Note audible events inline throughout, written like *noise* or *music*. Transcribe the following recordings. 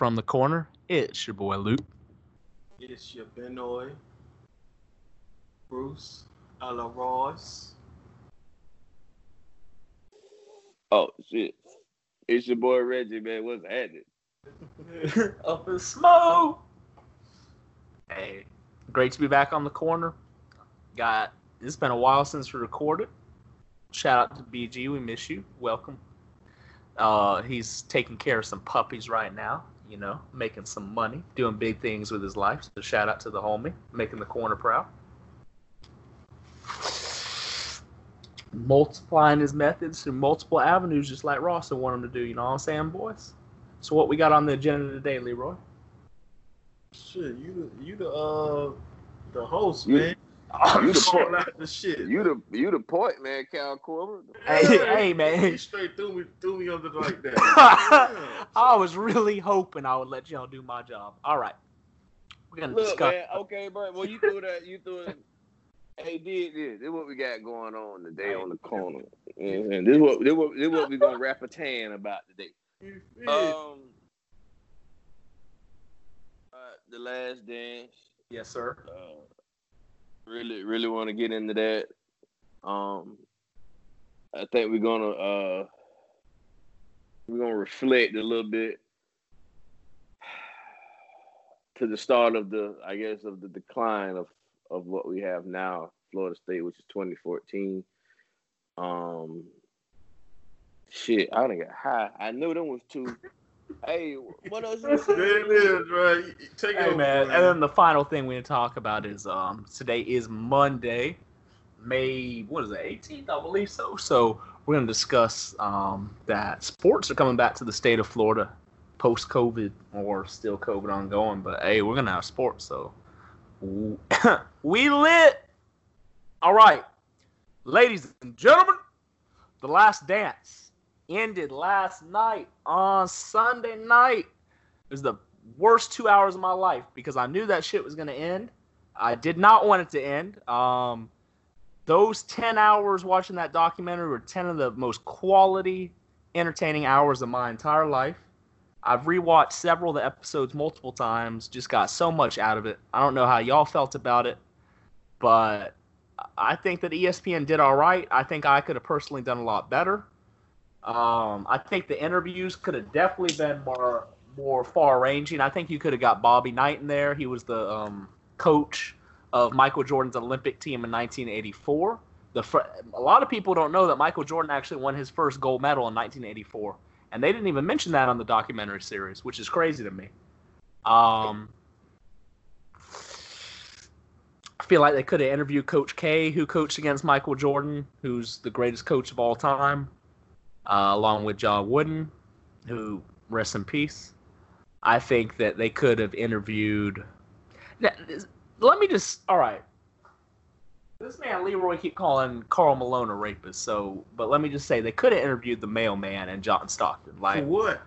from the corner? It's your boy Luke. It's your Benoy, Bruce, Ella Ross. Oh shit. It's your boy Reggie, man. What's happening? *laughs* Up in smoke. Hey, great to be back on the corner. Got it's been a while since we recorded. Shout out to BG, we miss you. Welcome. Uh, he's taking care of some puppies right now. You know, making some money, doing big things with his life. So shout out to the homie, making the corner proud. Multiplying his methods through multiple avenues, just like Ross would want him to do. You know what I'm saying, boys? So what we got on the agenda today, Leroy? Shit, you the you the uh the host, You- man. You You the point. out the shit. You the you the point, man, Cal Corber. Hey, hey, He man. straight threw me threw me under like that. *laughs* I was really hoping I would let y'all do my job. All right. We're gonna Look, discuss. man, okay, bro. Well you threw that you threw it. Hey, did this. This is what we got going on today on the corner. And this is what this what this what we gonna rap a tan about today. You? Um uh, the last dance. Yes, sir. uh, really really want to get into that. Um, I think we're gonna uh, we're gonna reflect a little bit to the start of the I guess of the decline of of what we have now, Florida State, which is 2014. Um, shit, I done got high. I knew them was two. Hey, what else? You say? there it is, right? Take it Hey over, man, man. and then the final thing we need to talk about is um today is Monday, May what is it, 18th, I believe so. So we're gonna discuss um that sports are coming back to the state of Florida post COVID or still COVID ongoing, but hey, we're gonna have sports, so *coughs* we lit. All right, ladies and gentlemen, the last dance ended last night on Sunday night. It was the worst two hours of my life because I knew that shit was gonna end. I did not want it to end. Um, those ten hours watching that documentary were ten of the most quality, entertaining hours of my entire life. I've rewatched several of the episodes multiple times. Just got so much out of it. I don't know how y'all felt about it, but I think that ESPN did all right. I think I could have personally done a lot better. Um, I think the interviews could have definitely been more more far ranging. I think you could have got Bobby Knight in there. He was the um, coach of Michael Jordan's Olympic team in 1984. The fr- a lot of people don't know that Michael Jordan actually won his first gold medal in 1984, and they didn't even mention that on the documentary series, which is crazy to me. Um, I feel like they could have interviewed Coach K, who coached against Michael Jordan, who's the greatest coach of all time, uh, along with John Wooden, who rest in peace. I think that they could have interviewed. Now, Let me just. All right. This man Leroy keep calling Karl Malone a rapist. So, but let me just say they could have interviewed the mailman and John Stockton. For Like, what?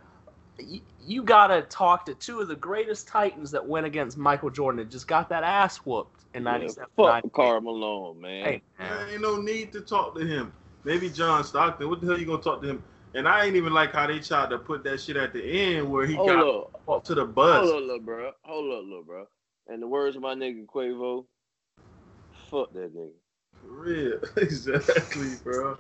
you, you gotta talk to two of the greatest Titans that went against Michael Jordan and just got that ass whooped in Yeah, '97. fuck Karl Malone, man. Hey, man. There ain't no need to talk to him. Maybe John Stockton. What the hell you gonna talk to him? And I ain't even like how they tried to put that shit at the end where he Hold got up. up to the bus. Hold bus. up, little bro. Hold up, little bro. And the words of my nigga Quavo, fuck that nigga. For real, *laughs* exactly, bro.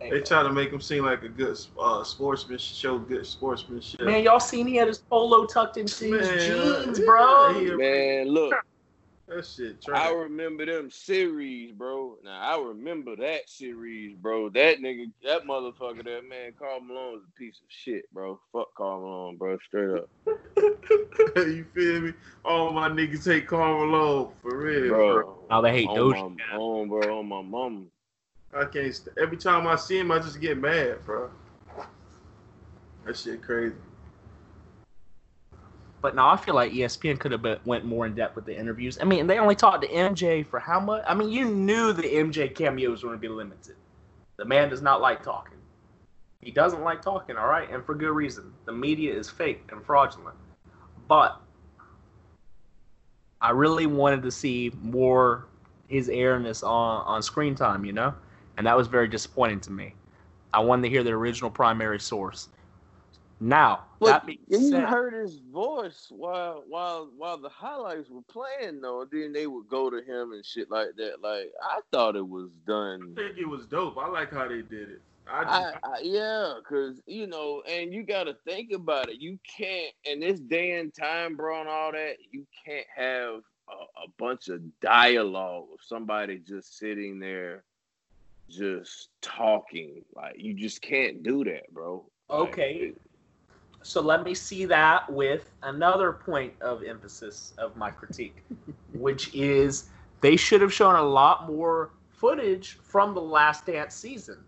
They try to make him seem like a good uh, sportsman, show good sportsmanship. Man, y'all seen he had his polo tucked into his jeans, bro. Man, look, that shit. I remember them series, bro. Now I remember that series, bro. That nigga, that motherfucker, that man, Karl Malone was a piece of shit, bro. Fuck Karl Malone, bro. Straight up, *laughs* you feel me? All my niggas hate Karl Malone for real, bro. bro. Now they hate on Doja my, Cat. on, bro, on my mom. I can't. St- Every time I see him, I just get mad, bro. That shit crazy. But now I feel like ESPN could have been, went more in depth with the interviews. I mean, they only talked to MJ for how much? I mean, you knew the MJ cameos were going to be limited. The man does not like talking. He doesn't like talking, all right, and for good reason. The media is fake and fraudulent. But I really wanted to see more his airness on on screen time, you know, and that was very disappointing to me. I wanted to hear the original primary source. Now, but you heard his voice while while while the highlights were playing though. Then they would go to him and shit like that. Like I thought it was done. I think it was dope. I like how they did it. I, just, I, I yeah, cause you know, and you got to think about it. You can't in this day and time, bro, and all that. You can't have a, a bunch of dialogue of somebody just sitting there, just talking. Like you just can't do that, bro. Okay. Like, so let me see that with another point of emphasis of my critique, *laughs* which is they should have shown a lot more footage from the Last Dance season.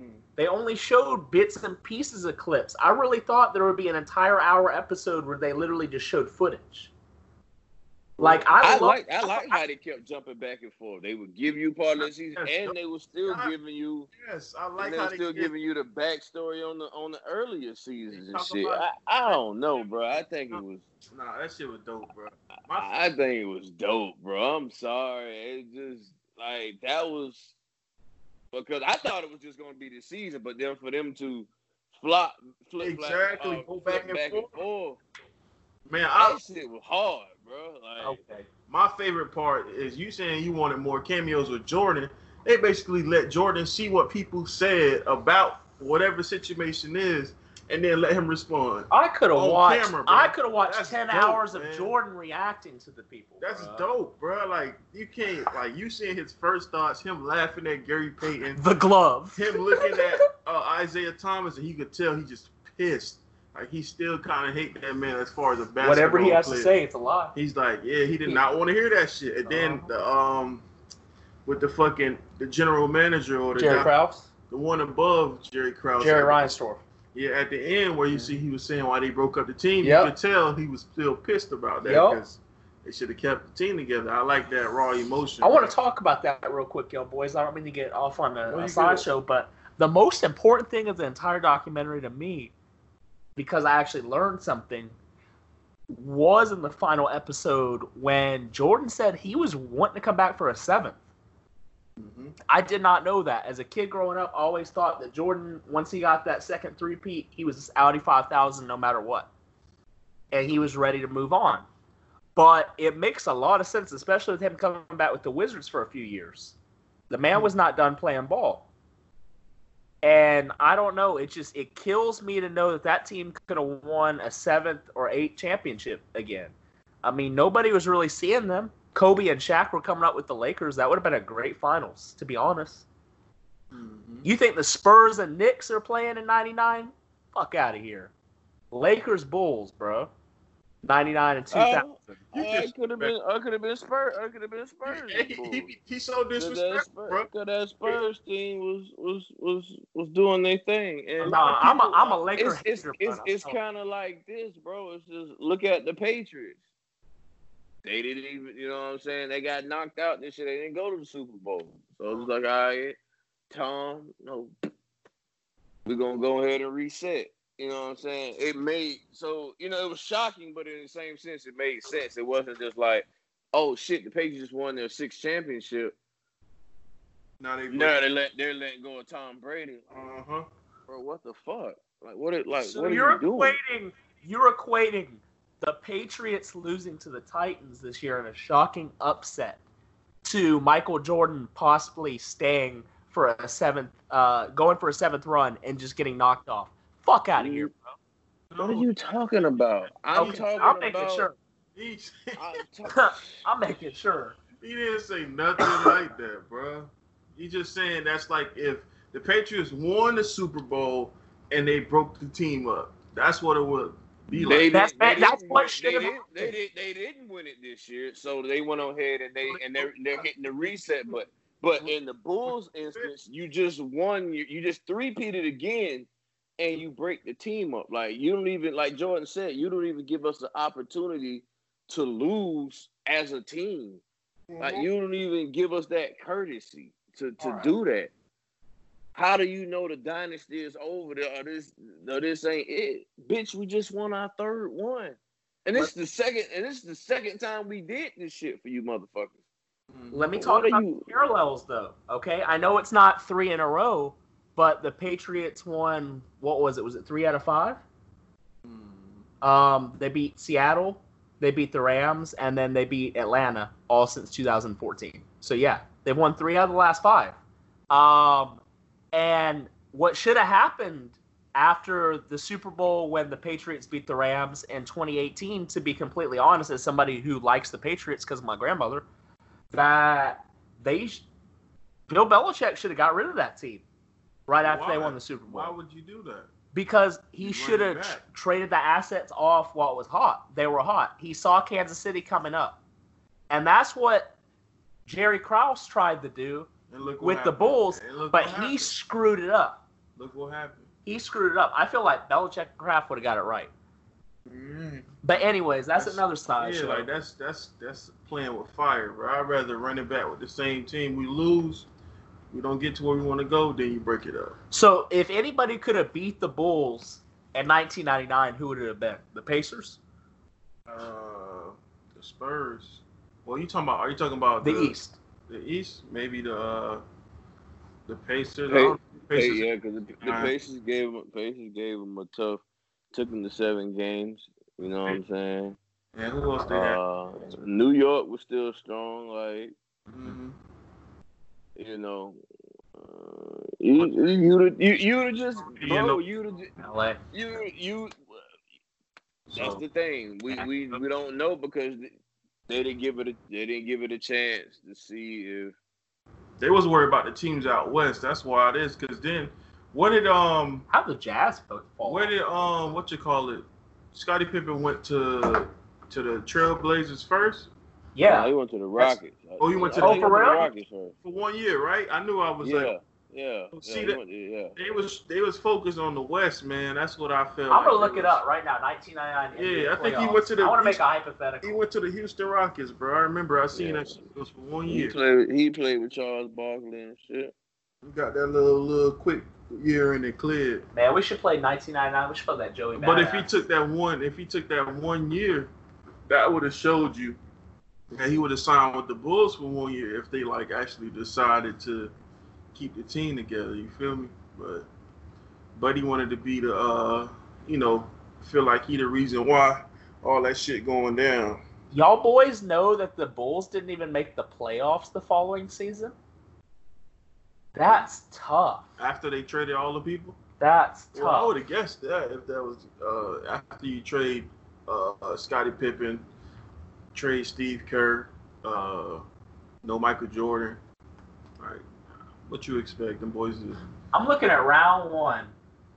Hmm. They only showed bits and pieces of clips. I really thought there would be an entire hour episode where they literally just showed footage. Like I, I like I like how they kept jumping back and forth. They would give you part of the season, and they were still giving you. Yes, I like they were still giving you the backstory on the on the earlier seasons and shit. I, I don't know, bro. I think it was. Nah, that shit was dope, bro. I, I think it was dope, bro. I'm sorry. It just like that was because I thought it was just going to be the season, but then for them to flop, flip, exactly, uh, go back, and, back forth. and forth. Man, that I, shit was hard bro. Like, okay. My favorite part is you saying you wanted more cameos with Jordan. They basically let Jordan see what people said about whatever situation is, and then let him respond. I could have watched. Camera, I could have watched That's ten dope, hours man. of Jordan reacting to the people. That's bro. dope, bro. Like you can't like you seeing his first thoughts, him laughing at Gary Payton, the glove, him looking at uh, Isiah Thomas, and he could tell he just pissed. Like he still kind of hate that man as far as a basketball. Whatever he has player. to say, it's a lie. He's like, yeah, he did not want to hear that shit. And then uh-huh. the um, with the fucking the general manager or the Jerry Krause, the one above Jerry Krause, Jerry Reinsdorf. Yeah, at the end where you see he was saying why they broke up the team, yep. you could tell he was still pissed about that because yep. they should have kept the team together. I like that raw emotion. I want to talk about that real quick, yo, boys. I don't mean to get off on a, a sideshow, but the most important thing of the entire documentary to me because I actually learned something was in the final episode when Jordan said he was wanting to come back for a 7th mm-hmm. I did not know that. As a kid growing up, I always thought that Jordan, once he got that second three-peat, he was this Audi 5000 no matter what. And he was ready to move on. But it makes a lot of sense, especially with him coming back with the Wizards for a few years. The man was not done playing ball. And I don't know. It just it kills me to know that that team could have won a seventh or eighth championship again. I mean, nobody was really seeing them. Kobe and Shaq were coming up with the Lakers. That would have been a great finals, to be honest. Mm-hmm. You think the Spurs and Knicks are playing in '99? Fuck out of here. Lakers Bulls, bro. 99 and 2000. Uh, I could have been. I could have been Spurs. I could have been Spurs. *laughs* he, he, he's so disrespectful, bro. Because that Spurs team was was was was doing their thing. And nah, I'm a I'm a Lakers. It's it's, it's, it's kind of like this, bro. It's just look at the Patriots. They didn't even, you know what I'm saying? They got knocked out this shit. They didn't go to the Super Bowl. So it was like, all right, Tom, no, we're gonna go ahead and reset. You know what I'm saying? It made so you know it was shocking, but in the same sense, it made sense. It wasn't just like, oh shit, the Patriots just won their sixth championship. Now they now they let they're letting go of Tom Brady. Uh huh. Bro, what the fuck? Like what? It like so what you're are you equating doing? you're equating the Patriots losing to the Titans this year in a shocking upset to Michael Jordan possibly staying for a seventh, uh, going for a seventh run and just getting knocked off fuck out of here, bro. What are you talking about? I'm okay, talking I'm making sure. *laughs* I'm, *laughs* I'm making sure. He didn't say nothing *coughs* like that, bro. He just saying that's like if the Patriots won the Super Bowl and they broke the team up. That's what it would be like. They, that's they, that's what should have. They, did, they didn't win it this year, so they went ahead and they and they're they're hitting the reset button. But in the Bulls instance, you just won. You, you just three peated again and you break the team up. Like you don't even like Jordan said, you don't even give us the opportunity to lose as a team. Like Mm-hmm. you don't even give us that courtesy to to Alright. do that. How do you know the dynasty is over there or this or this ain't it? Bitch, we just won our third one. And this is the second and this is the second time we did this shit for you motherfuckers. Let me talk are about you- parallels, though. Okay, I know it's not three in a row, but the Patriots won. What was it? Was it three out of five? Um, they beat Seattle, they beat the Rams, and then they beat Atlanta all since 2014. So yeah, they've won three out of the last five. Um, and what should have happened after the Super Bowl when the Patriots beat the Rams in 2018, to be completely honest, as somebody who likes the Patriots because of my grandmother, that they, Bill Belichick should have got rid of that team right after they won the Super Bowl Why would you do that? because he should have tr- traded the assets off while it was hot. They were hot. He saw Kansas City coming up, and that's what Jerry Krause tried to do And look what with the. Bulls, but he happened. screwed it up. look what happened. He screwed it up. I feel like Belichick and Kraft would have got it right. Mm. But anyways, that's, That's- another side yeah, show. like that's that's that's playing with fire, bro. I'd rather run it back with the same team. We lose, we don't get to where we want to go, then you break it up. so if anybody could have beat the Bulls in 1999, who would it have been? The Pacers, Uh, the Spurs. Well, you talking about? Are you talking about the East. The East, maybe the uh, the Pacers. Hey, I don't- Hey, yeah, because the, the Alright. Pacers gave them, Pacers gave him a tough, took them to seven games. You know what I'm saying? And who else they had? Uh, New York was still strong. Like Mhm. You know, uh, you you you you just You bro, know- you LA. you you. That's So- the thing. We we *laughs* we don't know because they didn't give it a they didn't give it a chance to see if They was worried about the teams out west. That's why it is. Because then, what did um, How the Jazz both fall? where did um, what you call it? Scottie Pippen went to to the Trailblazers first yeah, oh, Nah, oh, he went to the Rockets. Oh, he went to the- Oh, for went the? Rockets first. for one year, right? I knew I was Yeah, like, yeah. Oh, see yeah, he that- went yeah. they was they was focused on the West, man. That's what I felt. I'm gonna like look it was- up right now. 1999. NBA Yeah, I think he went to the- I want to make a hypothetical. He went to the Houston Rockets, bro. I remember I seen Yeah. that shit. It was for one He year. played. He played with Charles Barkley and shit. He got that little little quick year and it cleared. Man, we should play 1999. We should play that Joey. But if he took that one, if he took that one year, that would have showed you that he would have signed with the Bulls for one year if they like actually decided to keep the team together. You feel me? But Buddy wanted to be the, uh, you know, feel like he the reason why all that shit going down. y'all boys know that the Bulls didn't even make the playoffs the following season. That's tough. After they traded all the people. That's tough. Well, I would have guessed that if that was uh, after you trade uh, uh, Scottie Pippen, trade Steve Kerr, uh, no Michael Jordan. Like, what you expect them boys to? I'm looking at round one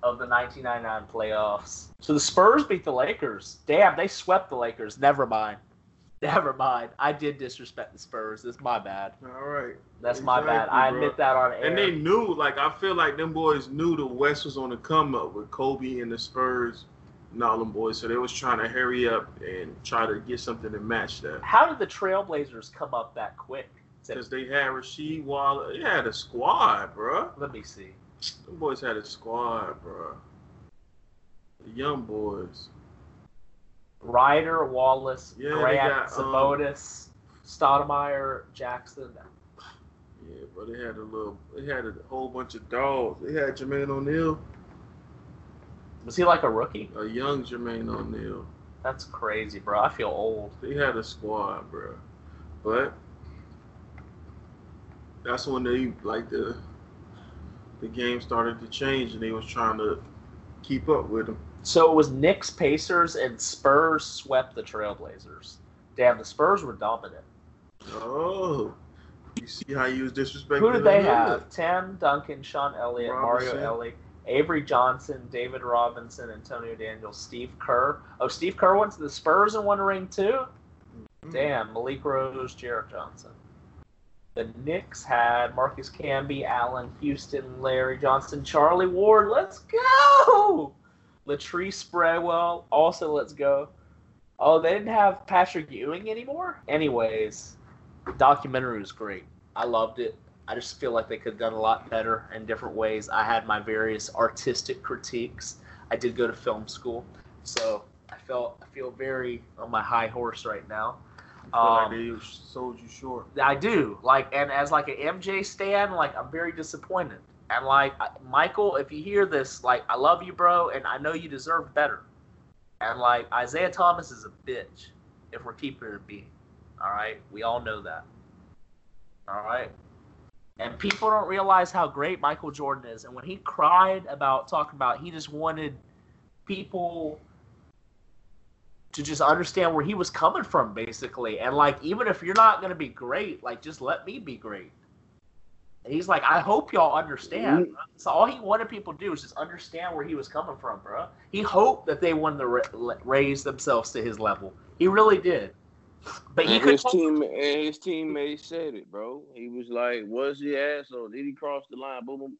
of the 1999 playoffs. So the Spurs beat the Lakers. Damn, they swept the Lakers. Never mind. *laughs* Never mind. I did disrespect the Spurs. It's my bad. All right. That's my bad. Exactly, I bro. admit that on air. And they knew, like, I feel like them boys knew the West was on the come up with Kobe and the Spurs and all them boys. So they was trying to hurry up and try to get something to match that. How did the Trailblazers come up that quick? Because they had Rasheed Wallace. They had a squad, bro. Let me see. Them boys had a squad, bro. The young boys. Rider, Wallace, Yeah, Grant, got, um, Stoudamire, Jackson. Yeah, but they had a little. They had a whole bunch of dogs. They had Jermaine O'Neal, Was he like a rookie? a young Jermaine O'Neal. That's crazy, bro. I feel old. They had a squad, bro. But that's when they like the the game started to change, and they was trying to keep up with them. So it was Knicks, Pacers, and Spurs swept the Trailblazers. Damn, the Spurs were dominant. Oh, you see how you was disrespecting? Who did they have? Tim Duncan, Sean Elliott, Robinson. Mario Elie, Avery Johnson, David Robinson, Antonio Daniels, Steve Kerr. Oh, Steve Kerr went to the Spurs and won a ring too? Hmm. Damn, Malik Rose, Jared Johnson. The Knicks had Marcus Camby, Allan Houston, Larry Johnson, Charlie Ward. Let's go. Latrell Sprewell. Also, let's go. Oh, they didn't have Patrick Ewing anymore. Anyways, the documentary was great. I loved it. I just feel like they could have done a lot better in different ways. I had my various artistic critiques. I did go to film school, so I felt I feel very on my high horse right now. I feel like Um, they sold you short. I do like, and as like an MJ stan, like I'm very disappointed. And like Michael, if you hear this, like I love you, bro, and I know you deserve better. And like Isiah Thomas is a bitch. If we're keeping it being, all right, we all know that. All right. And people don't realize how great Michael Jordan is. And when he cried about talking about, he just wanted people to just understand where he was coming from, basically. And like, even if you're not gonna be great, like, just let me be great. And he's like, I hope y'all understand. So all he wanted people to do was just understand where he was coming from, bro. He hoped that they wanted to ra- raise themselves to his level. He really did. But he And could his team and his teammates said it, bro. He was like, "Was he asshole? Did he cross the line?" Boom, boom.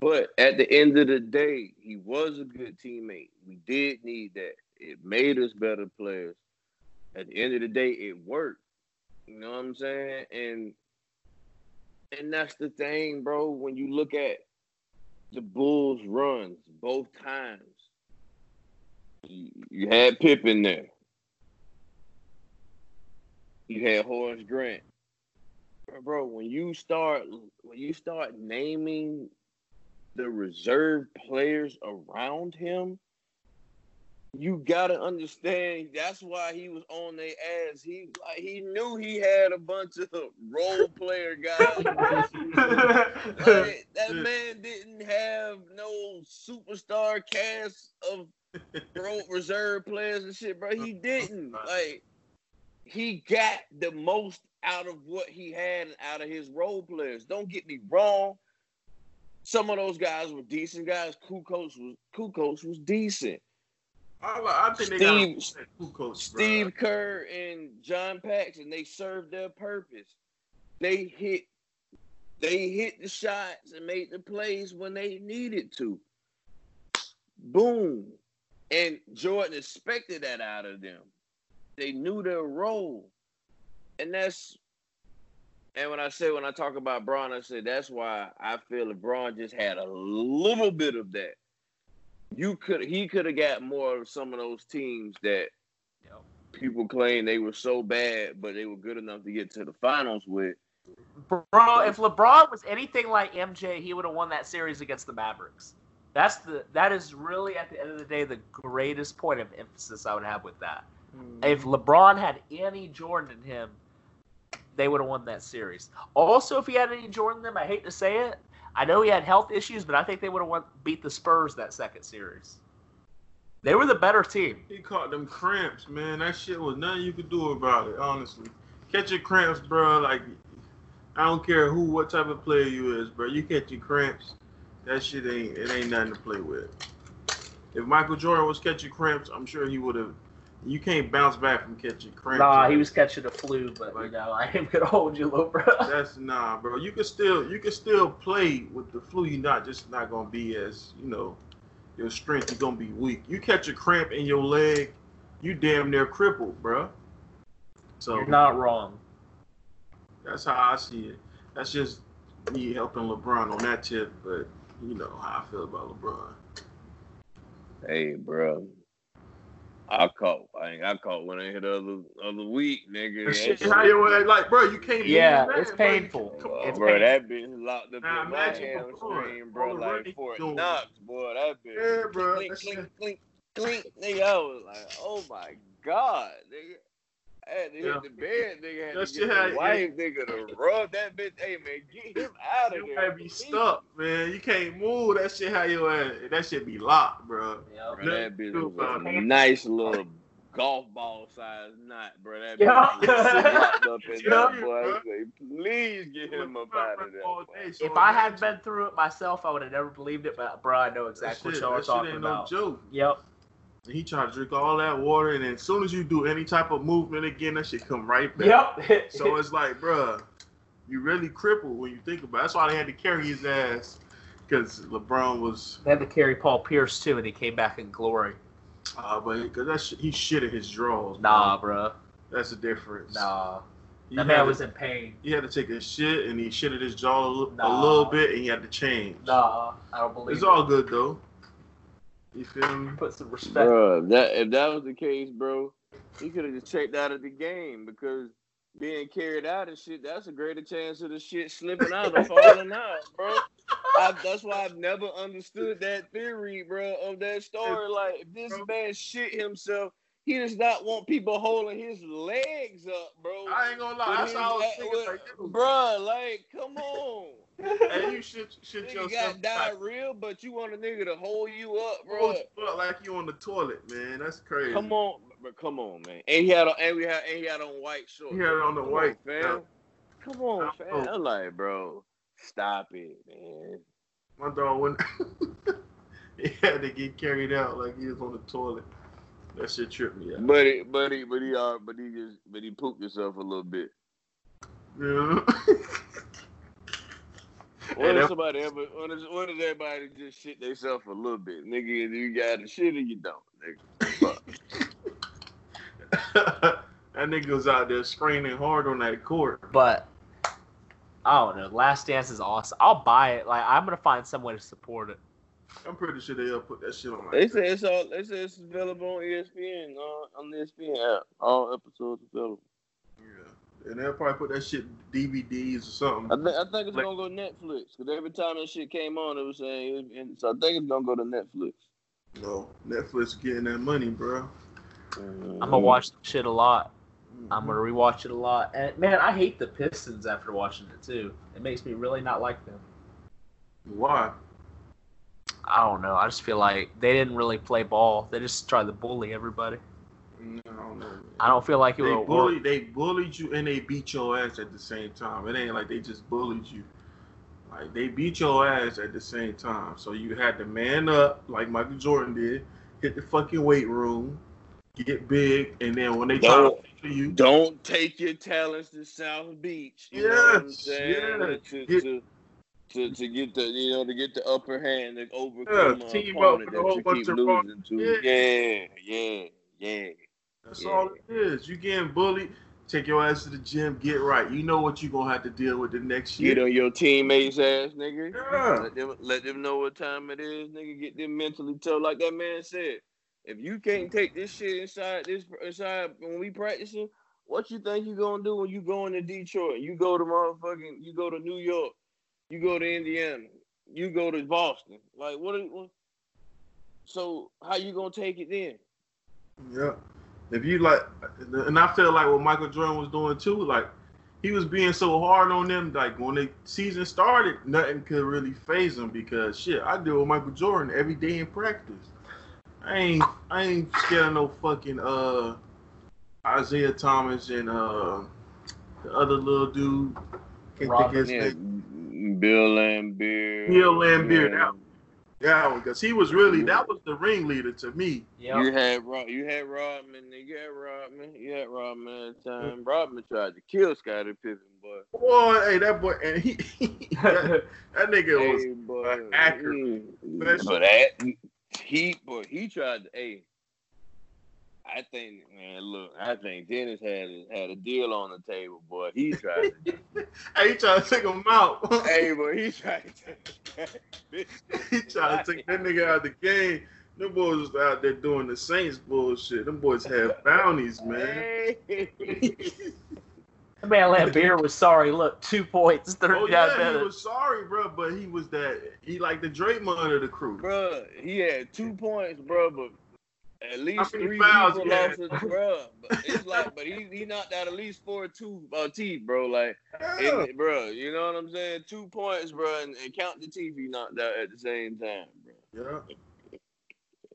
But at the end of the day, he was a good teammate. We did need that. It made us better players. At the end of the day, it worked. You know what I'm saying? And and that's the thing, bro. When you look at the Bulls' runs both times, you, you had Pippen there. You had Horace Grant. Bro, when you start when you start naming the reserve players around him, you gotta understand that's why he was on their ass. He like he knew he had a bunch of role player guys. *laughs* Like, that man didn't have no superstar cast of *laughs* bro reserve players and shit, bro. He didn't. Like he got the most out of what he had out of his role players. Don't get me wrong. Some of those guys were decent guys. Kukoc was Kukoc was decent. I, I think they Steve- got a coach, Steve Kerr and John Paxson, they served their purpose. They hit they hit the shots and made the plays when they needed to. Boom. And Jordan expected that out of them. They knew their role. And that's and when I say when I talk about Braun, I say that's why I feel LeBron just had a little bit of that. You could he could have got more of some of those teams that Yep. people claim they were so bad, but they were good enough to get to the finals with. Bro, if LeBron was anything like MJ, he would have won that series against the Mavericks. That's the that is really at the end of the day the greatest point of emphasis I would have with that. Hmm. If LeBron had any Jordan in him, they would have won that series. Also, if he had any Jordan in him, I hate to say it, I know he had health issues, but I think they would have won beat the Spurs that second series. They were the better team. He caught them cramps, man. That shit was nothing you could do about it, honestly. Catch your cramps, bro. Like, I don't care who, what type of player you is, bro. You catch your cramps, that shit ain't, it ain't nothing to play with. If Michael Jordan was catching cramps, I'm sure he would have. You can't bounce back from catching cramps. Nah, he was catching the flu, but you know I am gonna hold you low, bro. *laughs* That's nah, bro. You can still, you can still play with the flu. You're not just not gonna be as, you know, your strength is gonna be weak. You catch a cramp in your leg, you damn near crippled, bro. So You're not wrong. That's how I see it. That's just me helping LeBron on that tip, but you know how I feel about LeBron. Hey, bro. I caught. I ain't I caught when I hit the other other week, nigga. That That shit, shit- how you like, bro? You can't. Yeah, move it's that, bro. Painful. can't- Come on, It's bro, man. that bitch locked up Nah, in my imagine before. hamstring, bro, like running Fort doing. Knox, boy. That bitch. Yeah, bro, Clink, that clink, shit- clink, clink, nigga. I was like, oh my god, nigga. I had to Yeah. hit the bed, nigga. Had That to shit get had- the wife, nigga, to rub that bitch. Hey, man, get him out of You there. gotta be stuck, man. You can't move. That shit how you at. That shit be locked, bro. Yep. Bro, that bitch do was about a it. nice little golf ball size knot, bro. That Yeah. bitch was *laughs* locked up in Yeah, there, boy. I bro. say, please get him up out of there. All boy. day, so If I had been through it myself, I would have never believed it. But bro, I know that exactly shit, what y'all are that shit talking ain't about. no joke. Yep. He tried to drink all that water, and then as soon as you do any type of movement again, that shit come right back. Yep. So it's like, bruh, you really crippled when you think about. it. That's why they had to carry his ass because LeBron was. They had to carry Paul Pierce too, and he came back in glory. Uh, but because that sh- he shit at his draws. bro. Nah, bro. that's the difference. Nah. he That man to- was in pain. He had to take a shit and he shit at his jaw a, li- a little bit and he had to change. Nah, I don't believe It's it. all good though. You feel me? Put some respect. Bro, if that if that was the case, bro, he could have just checked out of the game because being carried out and shit, that's a greater chance of the shit slipping out or falling out, bro. I, that's why I've never understood that theory, bro, of that story. Like, if this man shit himself, he does not want people holding his legs up, bro. I ain't gonna lie. That's how I was thinking. with- Like, dude, like, come on. And you *laughs* shit, shit Nigga yourself. got diarrhea, but you want a nigga to hold you up, bro. Hold you up like you on the toilet, man. That's crazy. Come on, but come on, man. And he had on, and we had, and he had on white shorts. He had it on the Come white. on, fam. Come on, fam. know. I'm like, bro, stop it, man. My dog went. *laughs* he had to get carried out like he was on the toilet. That shit tripped me out. But he, but he, but he, uh, but he just, but he pooped himself a little bit. Yeah. *laughs* When And does somebody ever? When does, when does everybody just shit themselves a little bit, nigga? Either you got the shit or you don't, nigga. *laughs* That nigga was out there screaming hard on that court. But I don't know. Last Dance is awesome. I'll buy it. Like I'm gonna find some way to support it. I'm pretty sure they'll put that shit on. They say it's all. They say it's available on ESPN. Uh, on the ESPN app, all episodes available. Yeah. And they'll probably put that shit DVDs or I, something. th- I think it's Like- gonna go Netflix because every time that shit came on, it was saying. And so I think it's gonna go to Netflix. No, Netflix getting that money, bro. I'm gonna watch the shit a lot. I'm Mhm. gonna rewatch it a lot. And man, I hate the Pistons after watching it too. It makes me really not like them. Why? I don't know. I just feel like they didn't really play ball. They just tried to bully everybody. No, I don't I don't feel like it They would work. bullied, they bullied you and they beat your ass at the same time. It ain't like they just bullied you. Like they beat your ass at the same time. So you had to man up like Michael Jordan did, hit the fucking weight room, get big, and then when they try to Don't- for you, Don't take your talents to South Beach. You know what I'm Yes, saying? yeah. To, Get- to, to, to get the you know to get the upper hand and overcome Yeah, an team up opponent with a that whole you bunch keep of losing to. Yeah. Yeah, yeah, yeah. That's Yeah. all it is. You getting bullied, take your ass to the gym, get right. You know what you're gonna have to deal with the next year. Get on your teammates' ass, nigga. Yeah. Let them let them know what time it is, nigga. Get them mentally tough, like that man said. If you can't take this shit inside this inside when we practicing, what you think you gonna do when you go into Detroit? You go to motherfucking, you go to New York, you go to Indiana, you go to Boston. Like what? are- what so how you gonna take it then? Yeah. If you like, and I feel like what Michael Jordan was doing too, like he was being so hard on them. Like when the season started, nothing could really phase him because shit, I deal with Michael Jordan every day in practice. I ain't, I ain't scared of no fucking uh Isiah Thomas and uh the other little dude. Can't Robin, think his name. Bill Laimbeer. Bill Laimbeer, Yeah. that- Yeah, because he was really that was the ringleader to me. Yeah. You had Rod, you had Rodman, you had Rodman, you had Rodman at the time. Rodman tried to kill Scottie Pippen, but Boy, hey, that boy, and he, that, *laughs* that nigga was hey, boy, an actor. mm, but that he, but he tried to. Hey, I think, man, look, I think Dennis had a, had a deal on the table, boy. He tried to. *laughs* Hey, he tried to take him out. *laughs* hey, boy, he tried to. he tried to take that nigga out of the game. Them boys was out there doing the Saints bullshit. Them boys had bounties, man. Hey. The man Laimbeer was sorry. Look, two points, third Oh down yeah, he was sorry, bro, but he was that he like the Draymond of the crew. bro. he had two points, bro. but at least three fouls people he had? lost it, bruh. But it's like, but he he knocked out at least four two uh, teeth, bro. Like, Yeah. and, bruh, you know what I'm saying? Two points, bro, and, and count the teeth he knocked out at the same time, bro. yeah.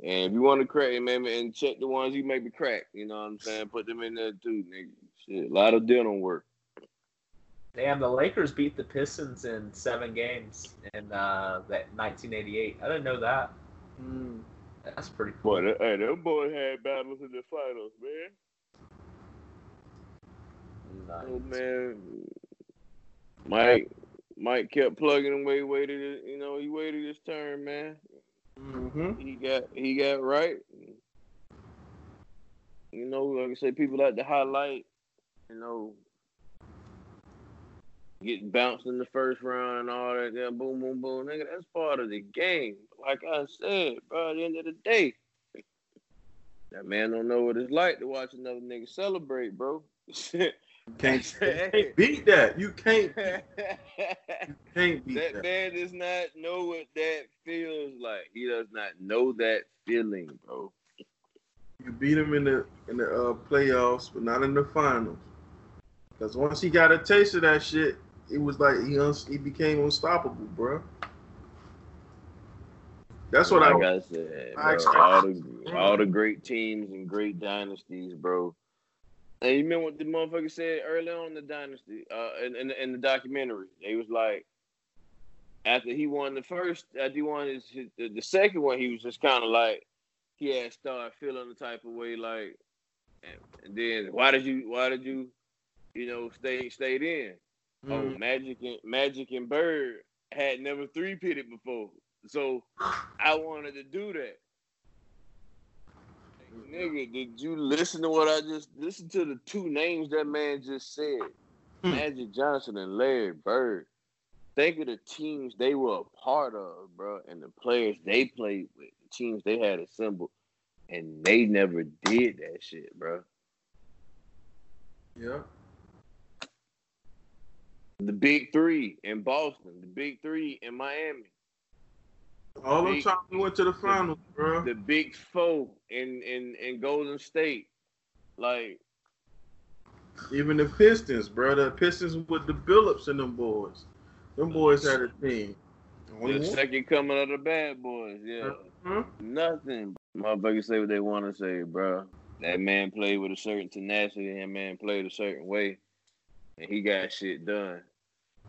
And if you want to crack, man, and check the ones he maybe crack, you know what I'm saying? Put them in there too, nigga. Shit, a lot of dental work. Damn, the Lakers beat the Pistons in seven games in uh, that 1988. I didn't know that. Mm. That's pretty cool. Boy, that, hey, them boys had battles in the finals, man. Nice. Oh man, Mike Mike kept plugging away, waited you know, he waited his turn, man. Mm-hmm. He got he got right. You know, like I say, people like to highlight, you know, getting bounced in the first round and all that. Yeah, boom, boom, boom, nigga. That's part of the game. Like I said, bro. At the end of the day, that man don't know what it's like to watch another nigga celebrate, bro. Can't, *laughs* can't beat that. You can't. *laughs* You can't beat that that. man does not know what that feels like. He does not know that feeling, bro. You beat him in the in the uh, playoffs, but not in the finals. Because once he got a taste of that shit, it was like he un- he became unstoppable, bro. That's what I. like I said, I bro, expect- all the all the great teams and great dynasties, bro. And you remember what the motherfucker said early on in the dynasty, uh, in, in, in the documentary? They was like, after he won the first, after he won his, his the, second one, he was just kind of like, he had started feeling the type of way, like, and, and then why did you, why did you, you know, stay stayed in? Oh, Mm. Magic and Magic and Bird had never three pitted before, so I wanted to do that. Nigga, did you listen to what I just listen to the two names that man just said? Hmm. Magic Johnson and Larry Bird. Think of the teams they were a part of, bro, and the players they played with, the teams they had assembled, and they never did that shit, bro. Yeah. The big three in Boston, the big three in Miami, All the time we went to the finals, bro. the big four in in in Golden State. Like, Even the Pistons, bro. The Pistons with the Billups and them boys. Them boys had a team. The second coming of the bad boys, yeah. Huh? Nothing. Motherfuckers say what they want to say, bro. That man played with a certain tenacity. That man played a certain way, and he got shit done.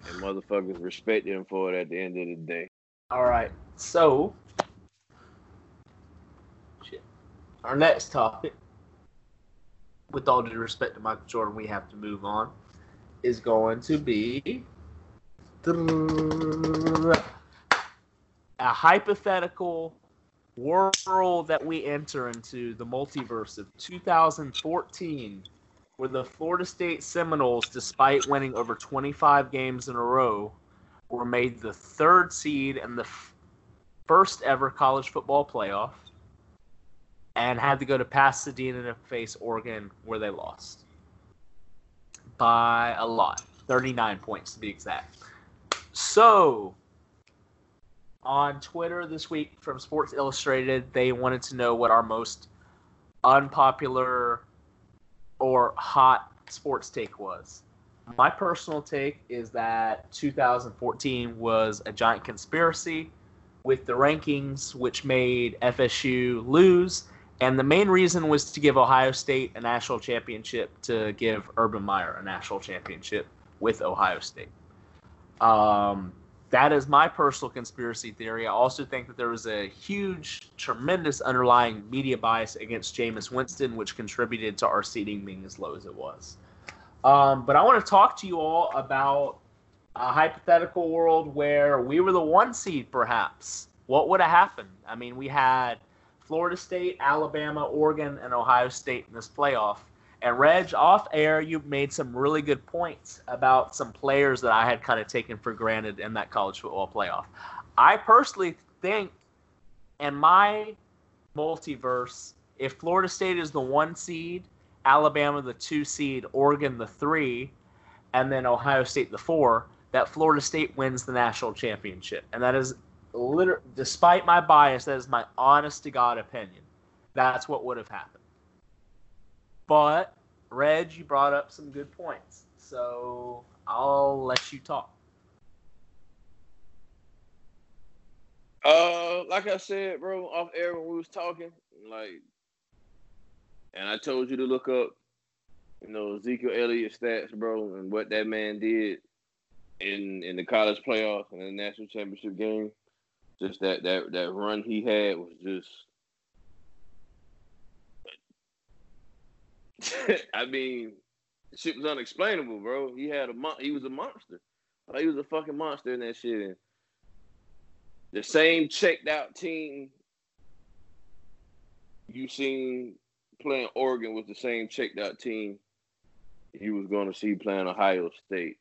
And motherfuckers respect him for it at the end of the day. All right. So, shit. Our next topic, with all due respect to Michael Jordan, we have to move on, is going to be a hypothetical world that we enter into, the multiverse of 2014, where the Florida State Seminoles, despite winning over 25 games in a row, were made the third seed in the f- first ever college football playoff and had to go to Pasadena to face Oregon, where they lost by a lot 39 points to be exact. So, on Twitter this week from Sports Illustrated, they wanted to know what our most unpopular or hot sports take was. My personal take is that 2014 was a giant conspiracy with the rankings, which made FSU lose. And the main reason was to give Ohio State a national championship, to give Urban Meyer a national championship with Ohio State. Um, that is my personal conspiracy theory. I also think that there was a huge, tremendous underlying media bias against Jameis Winston, which contributed to our seeding being as low as it was. Um, but I want to talk to you all about a hypothetical world where we were the one seed, perhaps. What would have happened? I mean, we had Florida State, Alabama, Oregon, and Ohio State in this playoff. And Reg, off air, you made some really good points about some players that I had kind of taken for granted in that college football playoff. I personally think, in my multiverse, if Florida State is the one seed, Alabama the two seed, Oregon the three, and then Ohio State the four, that Florida State wins the national championship. And that is liter- despite my bias, that is my honest to God opinion. That's what would have happened. But Reg, you brought up some good points. So I'll let you talk. Uh, like I said, bro, off air when we was talking, like, and I told you to look up, you know, Ezekiel Elliott stats, bro, and what that man did in in the college playoff and the national championship game. Just that that that run he had was just. *laughs* I mean, shit was unexplainable, bro. He had a mon- he was a monster. Like he was a fucking monster in that shit. And the same checked out team you seen playing Oregon was the same checked out team you was going to see playing Ohio State.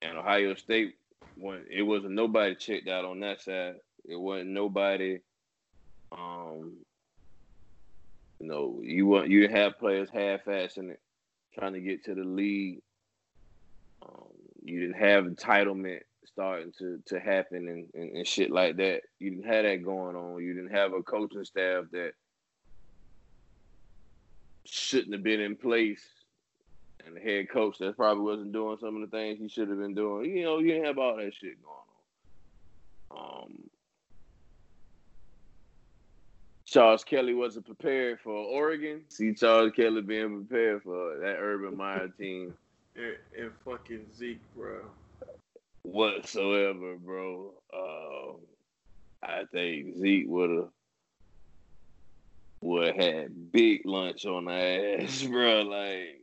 And Ohio State, when it wasn't nobody checked out on that side. It wasn't nobody. Um, you know, you want you have players half-assing it, trying to get to the league. Um, you didn't have entitlement starting to to happen and, and, and shit like that. You didn't have that going on. You didn't have a coaching staff that shouldn't have been in place and the head coach that probably wasn't doing some of the things he should have been doing. You know, you didn't have all that shit going on. Um, Charles Kelly wasn't prepared for Oregon. See Charles Kelly being prepared for that Urban Meyer team. And, and fucking Zeke, bro. Whatsoever, bro. Um, I think Zeke would have would had big lunch on the ass, *laughs* bro. Like,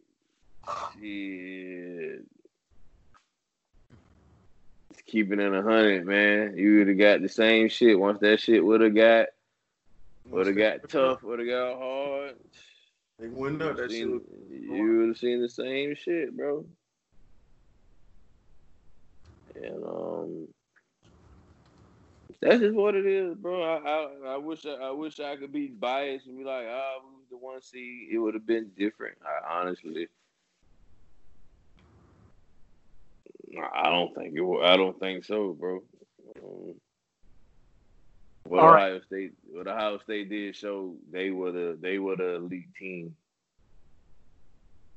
shit. Just keeping it a hundred, man. You would have got the same shit once that shit would have got would have got tough, would have got hard. They wouldn't know that Seen- shit. You would have seen the same shit, bro. And um, that's just what it is, bro. I I, I wish I, I wish I could be biased and be like, ah, we was the one seed. It would have been different. I honestly, I don't think it. Would, I don't think so, bro. Um, what All right. Ohio State, what Ohio State did show, they were the they were the elite team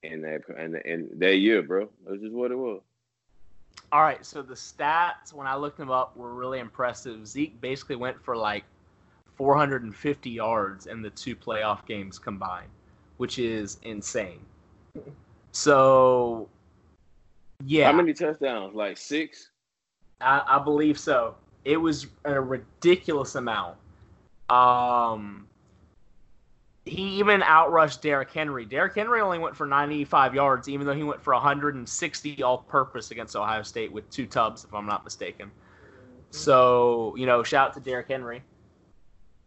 in that in, in that year, bro. That's just what it was. All right, so the stats when I looked them up were really impressive. Zeke basically went for like 450 yards in the two playoff games combined, which is insane. So, yeah, How many touchdowns? Like six? I, I believe so. It was a ridiculous amount. Um, he even outrushed Derrick Henry. Derrick Henry only went for 95 yards, even though he went for 160 all-purpose against Ohio State with two tubs, if I'm not mistaken. So, you know, shout out to Derrick Henry,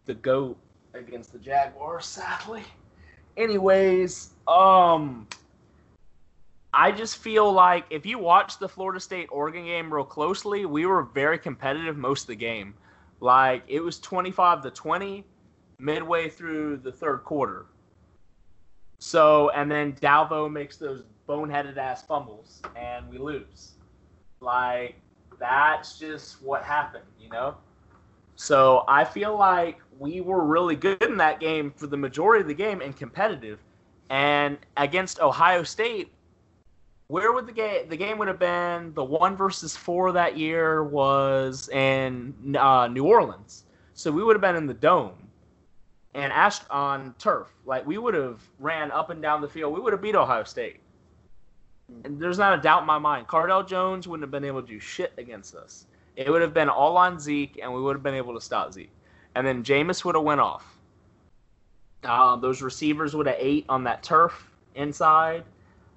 the goat against the Jaguars, sadly. Anyways, um, I just feel like if you watch the Florida State Oregon game real closely, we were very competitive most of the game. Like it was 25 to 20 midway through the third quarter. So, and then Dalvin makes those boneheaded ass fumbles and we lose. Like that's just what happened, you know? So, I feel like we were really good in that game for the majority of the game and competitive. And against Ohio State, where would the game the game would have been? The one versus four that year was in uh, New Orleans. So we would have been in the dome and ash on turf. Like we would have ran up and down the field. We would have beat Ohio State. And there's not a doubt in my mind. Cardale Jones wouldn't have been able to do shit against us. It would have been all on Zeke and we would have been able to stop Zeke. And then Jameis would have went off. Uh, those receivers would have ate on that turf inside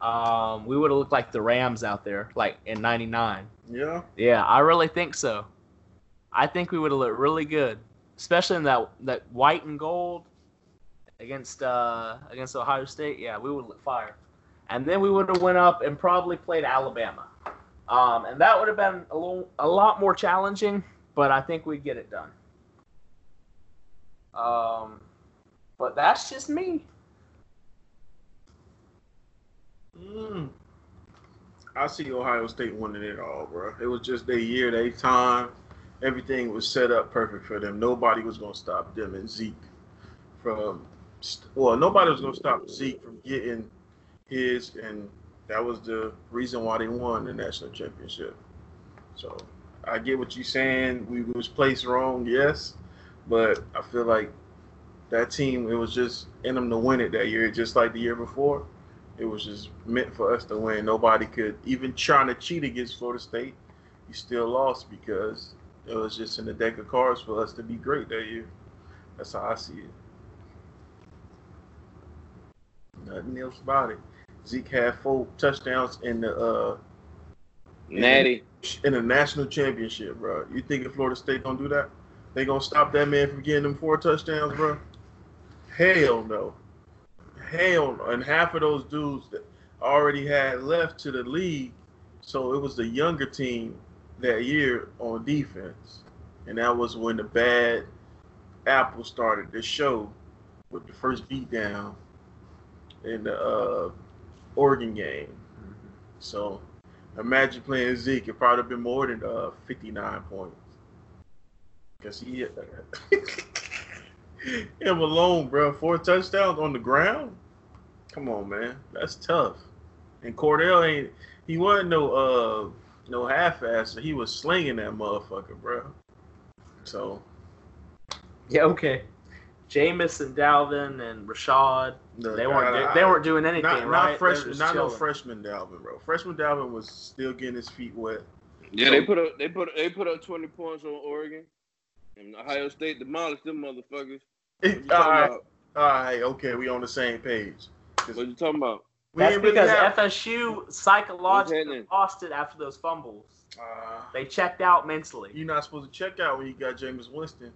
um, we would have looked like the Rams out there, like in '99. Yeah. Yeah, I really think so. I think we would have looked really good, especially in that that white and gold against uh, against Ohio State. Yeah, we would have looked fire, and then we would have went up and probably played Alabama, um, and that would have been a little a lot more challenging, but I think we'd get it done. Um, but that's just me. Mm. I see Ohio State winning it all, bro. It was just their year, their time. Everything was set up perfect for them. Nobody was going to stop them and Zeke from, well, nobody was going to stop Zeke from getting his, and that was the reason why they won the national championship. So I get what you're saying. We was placed wrong, yes, but I feel like that team, it was just in them to win it that year, just like the year before. It was just meant for us to win. Nobody could even trying to cheat against Florida State. You still lost because it was just in the deck of cards for us to be great that year. That's how I see it. Nothing else about it. Zeke had four touchdowns in the uh, Natty. in the national championship, bro. You think if Florida State don't do that, they gonna stop that man from getting them four touchdowns, bro? Hell no. Hell. And half of those dudes that already had left to the league, so it was the younger team that year on defense, and that was when the bad apple started to show with the first beatdown in the uh, Oregon game. So imagine playing Zeke. It probably been more than uh, 59 points. Because he *laughs* him alone, bro. Four touchdowns on the ground. Come on, man. That's tough. And Cardale ain't he wasn't no uh no half asser. He was slinging that motherfucker, bro. So Yeah, okay. Jameis and Dalvin and Rashad, the- they weren't I- they weren't doing anything, not, right? not freshman, They were just not no freshman Dalvin, bro. Freshman Dalvin was still getting his feet wet. Yeah, they put up they put they put up twenty points on Oregon. And Ohio State demolished them motherfuckers. What you all talking right, about? all right, okay, we on the same page. What you talking about? we That's ain't really because have- FSU psychologically happening? lost it after those fumbles. Uh, They checked out mentally. you're not supposed to check out when you got Jameis Winston.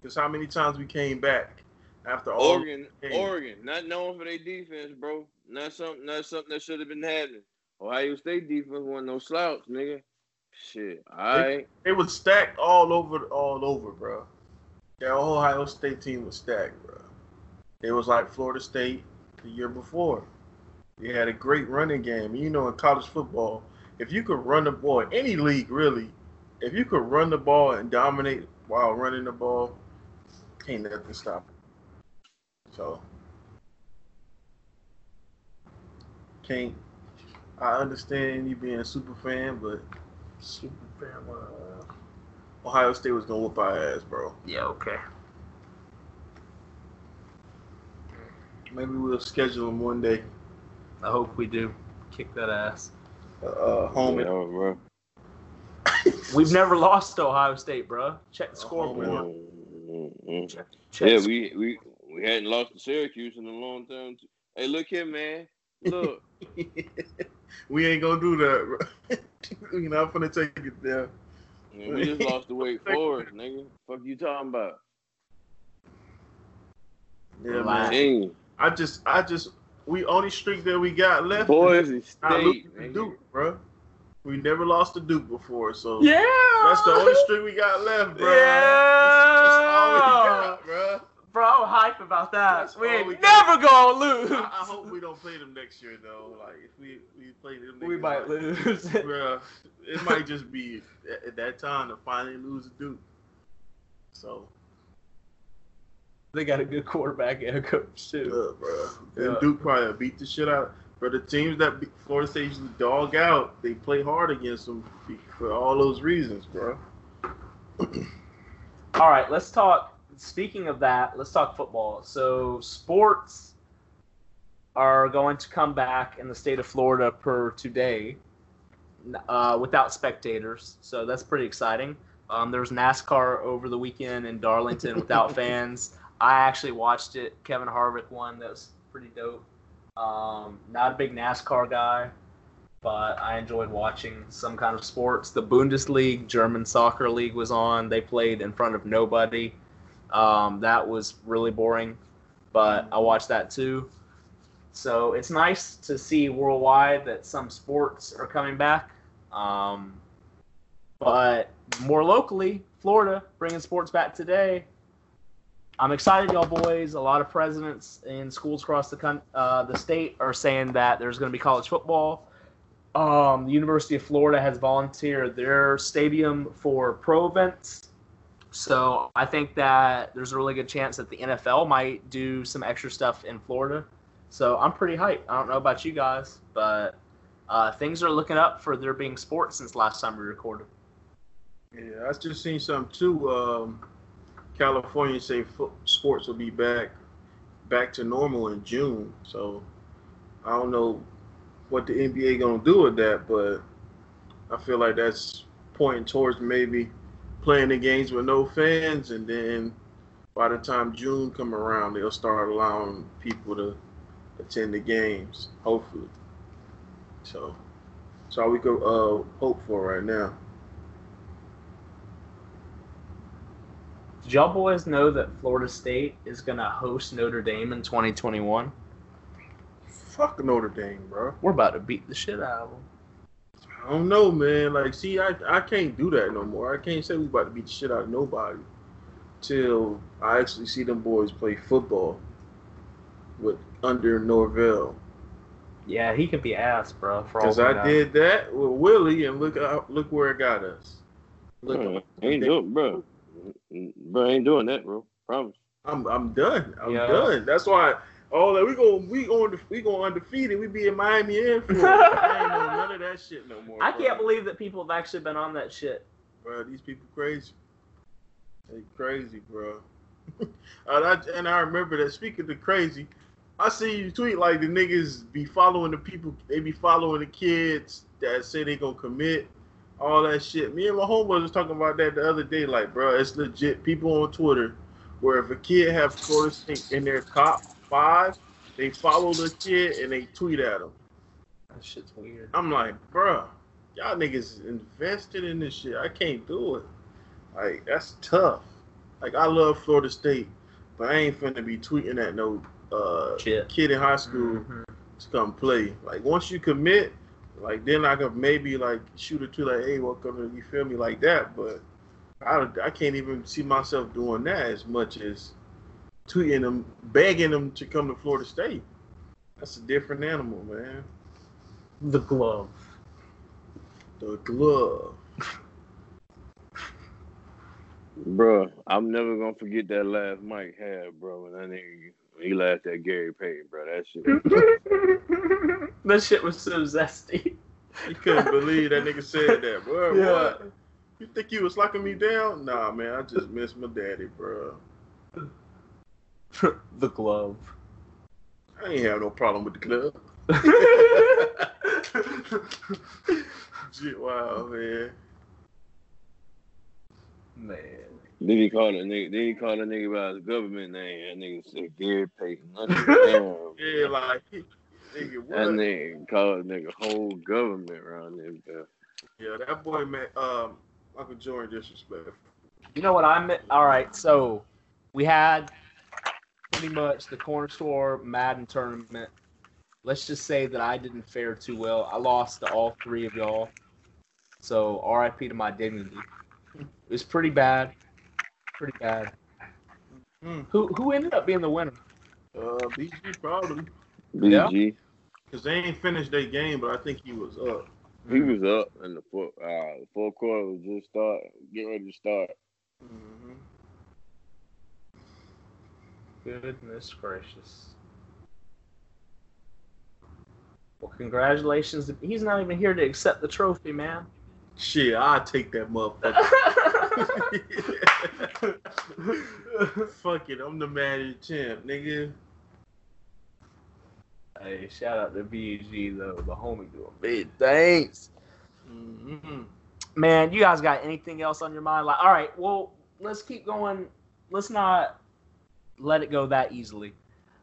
Because how many times we came back after Oregon, Hey. Oregon, not known for their defense, bro. Not something, not something that should have been happening. Ohio State defense wasn't no slouch, nigga. Shit, all right. It was stacked all over, all over, bro. That Ohio State team was stacked, bro. It was like Florida State the year before. They had a great running game. You know, in college football, if you could run the ball, any league really, if you could run the ball and dominate while running the ball, ain't nothing stop it. So, can't. I understand you being a super fan, but Super fan, uh, Ohio State was gonna whoop our ass, bro. Yeah, okay. Maybe we'll schedule them one day. I hope we do kick that ass. Uh, uh, home Yeah, and bro. *laughs* We've never lost to Ohio State, bro. Check the scoreboard. man. Mm-hmm. Check, check Yeah, the we, we we hadn't lost to Syracuse in a long time. too. Hey, look here, man. Look, *laughs* we ain't gonna do that, bro. *laughs* We're not gonna take it there. Man, we just lost to Wake Forest, nigga. Fuck you talking about? Yeah, man. Dang. I just, I just, we only streak that we got left. Boise is State, losing. Duke, bro. We never lost to Duke before, so Yeah. that's the only streak we got left, bro. Yeah. That's, that's all we got, bro. Bro, I'm hype about that. That's we ain't we never gonna lose. I, I hope we don't play them next year, though. Like if we we play them, we niggas, might like, lose. *laughs* Bruh, it might just be at, at that time to finally lose to Duke. So, they got a good quarterback and a coach too. look, bro. And Duke probably beat the shit out. For the teams that beat Florida State usually dog out, they play hard against them for all those reasons, bro. All right, let's talk. Speaking of that, let's talk football. So, sports are going to come back in the state of Florida per today uh, without spectators. So, that's pretty exciting. Um, there was NASCAR over the weekend in Darlington without *laughs* fans. I actually watched it. Kevin Harvick won. That was pretty dope. Um, not a big NASCAR guy, but I enjoyed watching some kind of sports. The Bundesliga, German soccer league, was on. They played in front of nobody. Um, that was really boring, but I watched that too. So it's nice to see worldwide that some sports are coming back. Um, but more locally, Florida bringing sports back today. I'm excited, y'all boys. A lot of presidents in schools across the coun- uh, the state are saying that there's going to be college football. Um, the University of Florida has volunteered their stadium for pro events. So I think that there's a really good chance that the NFL might do some extra stuff in Florida. So I'm pretty hyped. I don't know about you guys, but uh, things are looking up for there being sports since last time we recorded. Yeah, I just seen something too. Um, California say sports will be back back to normal in June. So I don't know what the NBA gonna do with that, but I feel like that's pointing towards maybe playing the games with no fans, and then by the time June come around, they'll start allowing people to attend the games. Hopefully, so That's all we could uh, hope for right now. Did y'all boys know that Florida State is gonna host Notre Dame in 2021? Fuck Notre Dame, bro. We're about to beat the shit out of them. I don't know, man. Like, see, I, I can't do that no more. I can't say we about to beat the shit out of nobody till I actually see them boys play football with under Norvell. Yeah, he could be ass, bro. For all Because I know. did that with Willie, and look out, look where it got us. Look, hmm, Bro, ain't doing, bro. Bro, ain't doing that, bro. Promise. I'm I'm done. I'm Yeah. done. That's why all that we go we going we go undefeated. We be in Miami and Florida. *laughs* I ain't know none of that shit no more. I bro. can't believe that people have actually been on that shit. bro. These people crazy. They crazy, bro. *laughs* and, I, and I remember that. Speaking of crazy, I see you tweet like the niggas be following the people. They be following the kids that say they gonna commit all that shit. Me and my homeboys was talking about that the other day. Like, bro, it's legit. People on Twitter where if a kid have Florida State in their top five, they follow the kid and they tweet at him. That shit's weird. I'm like, bruh, y'all niggas invested in this shit. I can't do it. Like, that's tough. Like, I love Florida State, but I ain't finna be tweeting at no uh, Shit. kid in high school Mhm. to come play. Like, once you commit, like, then I could maybe, like, shoot a tweet, like, hey, welcome to, you feel me, like that. But I, I can't even see myself doing that as much as tweeting them, begging them to come to Florida State. That's a different animal, man. The glove. The glove. Bro, I'm never gonna forget that last Mike had, bro, when that nigga he laughed at Gary Payton, bro. That shit. *laughs* that shit was so zesty. You couldn't believe that nigga said that, bro. Yeah. What? You think he was locking me down? Nah, man, I just miss my daddy, bro. *laughs* the glove. I ain't have no problem with the club. *laughs* Shit, wow, man. Man. Then he called a nigga. Then he called a nigga by his government name. That nigga said Gary Payton. I said, Damn. Yeah, like, nigga, what? That nigga called a nigga whole government around there. Bro. Yeah, that boy, man, um, Michael Jordan disrespectful. You know what I meant? All right, so we had pretty much the corner store Madden tournament. Let's just say that I didn't fare too well. I lost to all three of y'all. So RIP to my dignity. It was pretty bad. Pretty bad. Hmm. Who who ended up being the winner? Uh, BG probably. BG. Because they ain't finished their game, but I think he was up. He was up and the fourth. Uh, the fourth quarter was just start, getting ready to start. hmm Goodness gracious. Well, congratulations. He's not even here to accept the trophy, man. Shit, I'll take that motherfucker. *laughs* Fuck it, I'm the Madden champ, nigga. hey, shout out to BG though, the homie doing big things. hmm Man, you guys got anything else on your mind? Like, all right, well, let's keep going. Let's not let it go that easily.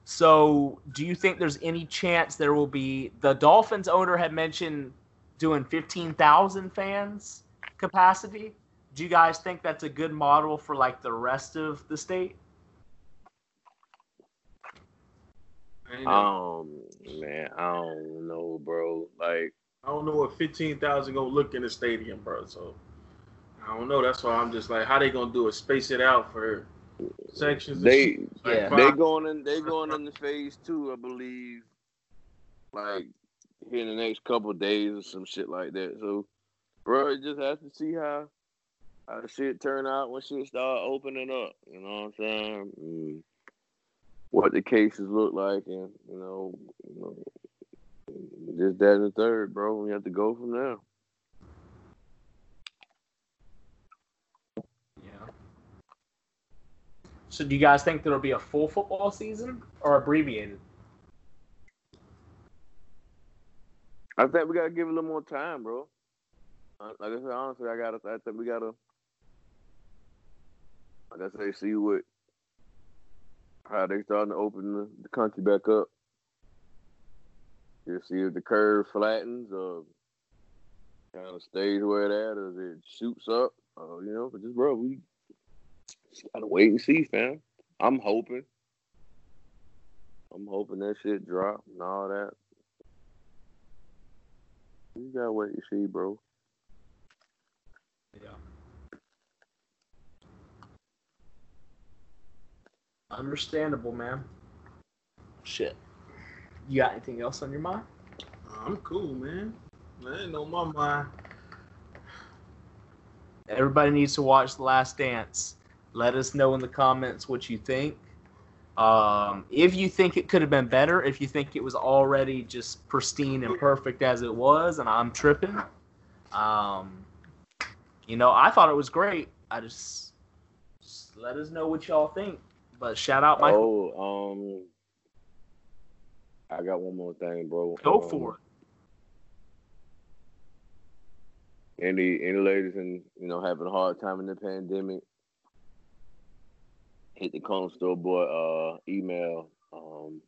So, do you think there's any chance there will be the Dolphins owner had mentioned doing 15,000 fans capacity? Do you guys think that's a good model for like the rest of the state? I, ain't know. Um, man, I don't know, bro. Like, I don't know what fifteen thousand gonna look in the stadium, bro. So I don't know. That's why I'm just like, how they gonna do it? Space it out for sections. they shit? Like Yeah. five- they going in they going into phase two, I believe. Like here in the next couple of days or some shit like that. So, bro, it just has to see how how shit turn out when shit start opening up. You know what I'm saying? Mm. What the cases look like, and you know, you know, this, that, and the third, bro. We have to go from there. So, do you guys think there'll be a full football season or abbreviated? I think we gotta give it a little more time, bro. Uh, Like I said, honestly, I gotta. I think we gotta. Like I say, see what how they starting to open the, the country back up. You see if the curve flattens or kind of stays where it at, or it shoots up. Uh, you know, but just bro, we just gotta wait and see, fam. I'm hoping. I'm hoping that shit drop and all that. You gotta wait and see, bro. Yeah. Understandable, man. Shit. You got anything else on your mind? I'm cool, man. I ain't on my mind. Everybody needs to watch The Last Dance. Let us know in the comments what you think. Um, if you think it could have been better, if you think it was already just pristine and perfect as it was, and I'm tripping, um, you know, I thought it was great. I just, just let us know what y'all think. But shout out Michael. Oh, um, I got one more thing, bro. Go um, for it. Any any ladies and you know having a hard time in the pandemic, hit the Corner Store boy uh email um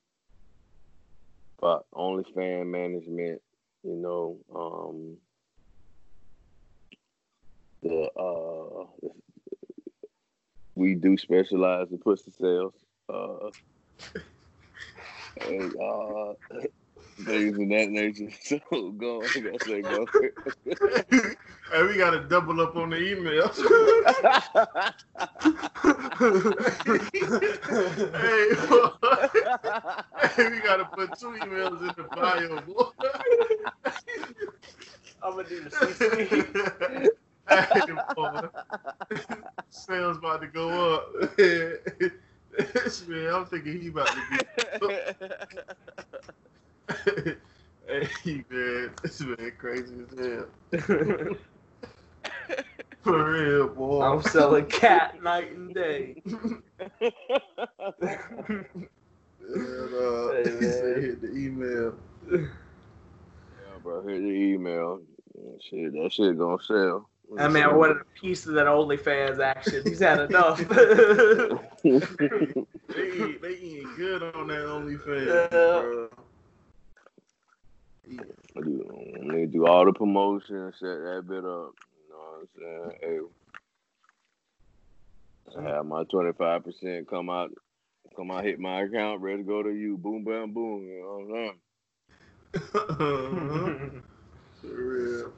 about OnlyFans management, you know, um the uh we do specialize in pussy sales. Uh *laughs* and uh things of that nature. *laughs* So go I gotta say go. *laughs* hey, we gotta double up on the emails. *laughs* hey, boy. hey, we gotta put two emails in the bio, boy. I'm gonna do the CC. hey, boy. Sales about to go up. This man, I'm thinking he about to be. *laughs* hey man, this man crazy as hell. *laughs* For real, boy. I'm selling cat *laughs* night and day. And, uh, Hey, he said hit the email. Yeah, bro, hit the email. Shit, that shit gonna sell. I mean, I wanted a piece of that OnlyFans action. He's had enough. They eat, they eating good on that OnlyFans, Yeah. bro. Yeah. They do all the promotion, set that bit up. You know what I'm saying? Hey, I have my 25% come out, come out, hit my account, ready to go to you. Boom, bam, boom. You know what I'm saying? *laughs*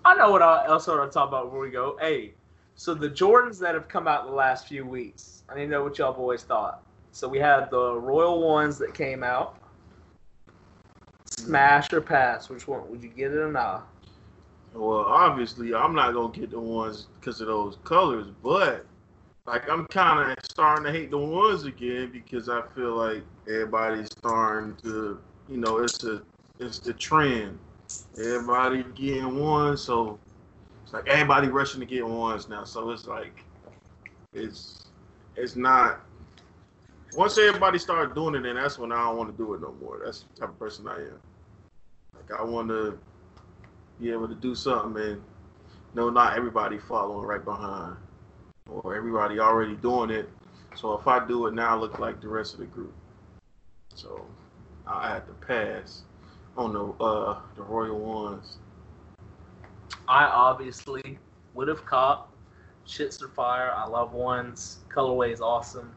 I know what I, else I want to talk about before we go. Hey, so the Jordans that have come out in the last few weeks, I need to know what y'all boys thought. So we had the Royal ones that came out. Smash or pass? Which one? Would you get it or not? Well, obviously, I'm not gonna get the ones because of those colors, but like I'm kind of starting to hate the ones again because I feel like everybody's starting to, you know, it's a, it's the trend. Everybody getting ones, so it's like everybody rushing to get ones now. So it's like, it's, it's not. Once everybody start doing it, then that's when I don't want to do it no more. That's the type of person I am. Like I want to be able to do something and no, not everybody following right behind or everybody already doing it. So if I do it now, I look like the rest of the group. So I had to pass on the uh the Royal Ones. I obviously would have caught. Shits are fire. I love ones. Colorway is awesome.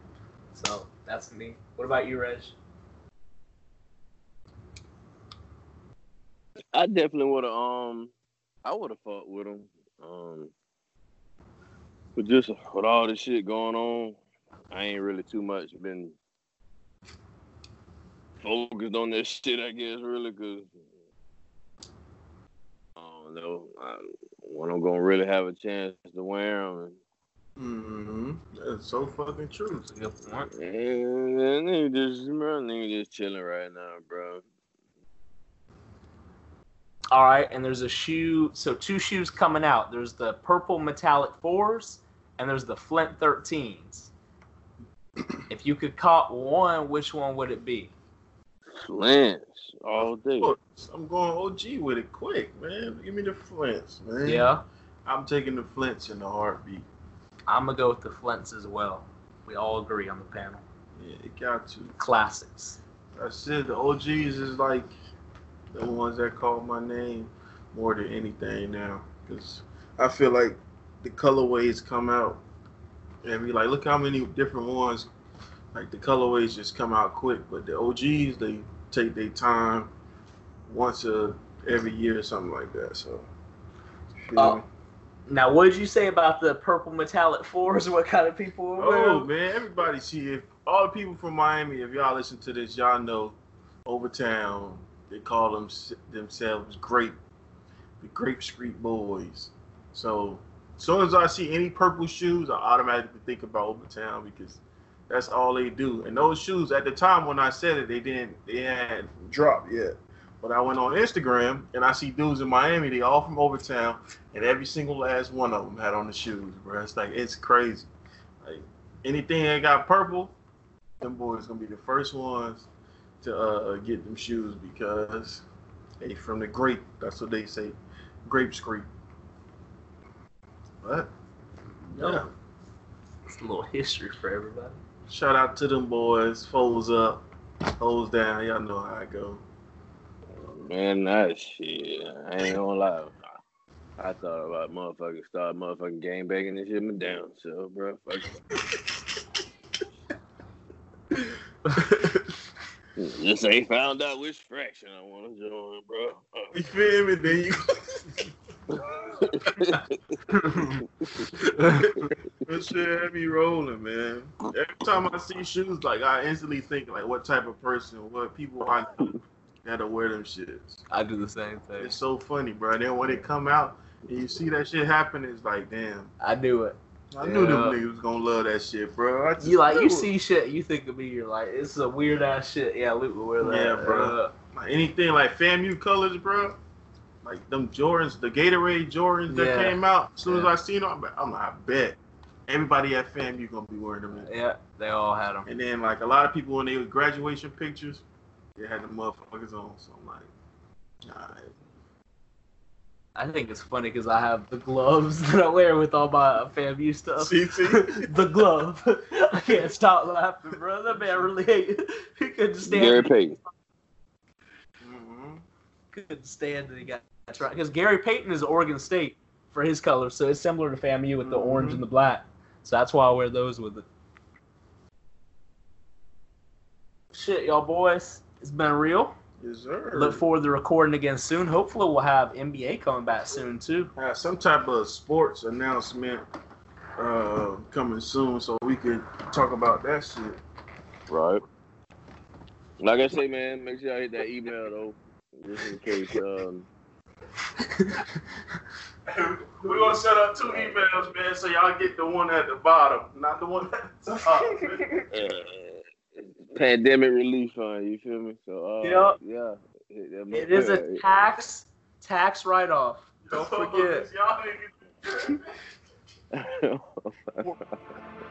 So that's me. What about you, Reg? I definitely would have, um, I would have fought with him. Um, but just with all this shit going on, I ain't really too much been focused on this shit, I guess, really, because I don't know I, when I'm gonna really have a chance to wear them. Mm-hmm. That's so fucking true. That's a good point. And, and nigga just, bro, nigga just chilling right now, bro. All right, and there's a shoe. So two shoes coming out. There's the purple metallic fours, and there's the Flint 13s. if you could cop one, which one would it be? Flints all day. I'm going OG with it quick, man. Give me the flints, man. Yeah, I'm taking the flints in the heartbeat. I'm gonna go with the Flints as well. We all agree on the panel. Yeah, it got to. Classics. I said the OGs is like the ones that call my name more than anything now. because I feel like the colorways come out and be like, look how many different ones. Like the colorways just come out quick, but the OGs they take their time once a every year or something like that. So. Oh? Now, what did you say about the purple metallic fours? *laughs* What kind of people were Oh wearing? man, everybody see if all the people from Miami, if y'all listen to this, y'all know Overtown, they call them themselves grape, the grape street boys. So as soon as I see any purple shoes, I automatically think about Overtown because that's all they do. And those shoes at the time when I said it, they didn't they hadn't dropped yet. But I went on Instagram and I see dudes in Miami, they all from Overtown, and every single last one of them had on the shoes, bro. It's like it's crazy. Like anything that got purple, them boys gonna be the first ones to uh, get them shoes because they from the grape. That's what they say, grape street. But No. yeah, It's a little history for everybody. shout out to them boys. Foes up, foes down. Y'all know how it go. Man, that shit. I ain't gonna lie. I thought about motherfucking start motherfucking game banging this shit my damn self, bro. Just *laughs* ain't found out which fraction I want to join, bro. Oh. You feel me? Then you. *laughs* That shit had me rolling, man. Every time I see shoes, like I instantly think like what type of person, what people I know that'll wear them shits. I do the same thing. It's so funny, bro. Then when it come out and you see that shit happen, it's like, damn. I do it. I knew them Yeah. niggas was gonna love that shit, bro. You like you it. see shit, you think of me, you're like, it's a weird ass shit. Yeah, Luke will wear that. Yeah, bro. Uh, like anything like FAMU colors, bro. Like them Jordans, the Gatorade Jordans that Yeah. came out. As soon as I seen them, I'm like, I bet everybody at FAMU gonna be wearing them. yeah, they all had them. And then like a lot of people when they graduation pictures, they had the motherfuckers on. So I'm like, all right. I think it's funny because I have the gloves *laughs* that I wear with all my FAMU stuff. See, *laughs* see? the glove. *laughs* I can't stop laughing, bro. That man really hate. He couldn't stand. Gary it. Payton. Mhm. couldn't stand that he got that's right because Gary Payton is Oregon State for his colors, so it's similar to FAMU with the orange and the black. So that's why I wear those with it. Shit, y'all boys, it's been real. Yes, sir. Look forward to recording again soon. Hopefully, we'll have NBA coming back soon too. have some type of sports announcement uh, coming soon, so we could talk about that shit. Right. Like I say, man, make sure I hit that email though, just in case. Um, *laughs* We're gonna set up two emails, man, so y'all get the one at the bottom, not the one at the top. *laughs* pandemic relief fund. You feel me? So, uh, Yep. yeah. hit that It is a tax tax write off. Don't *laughs* forget. y'all niggas. *laughs* *laughs*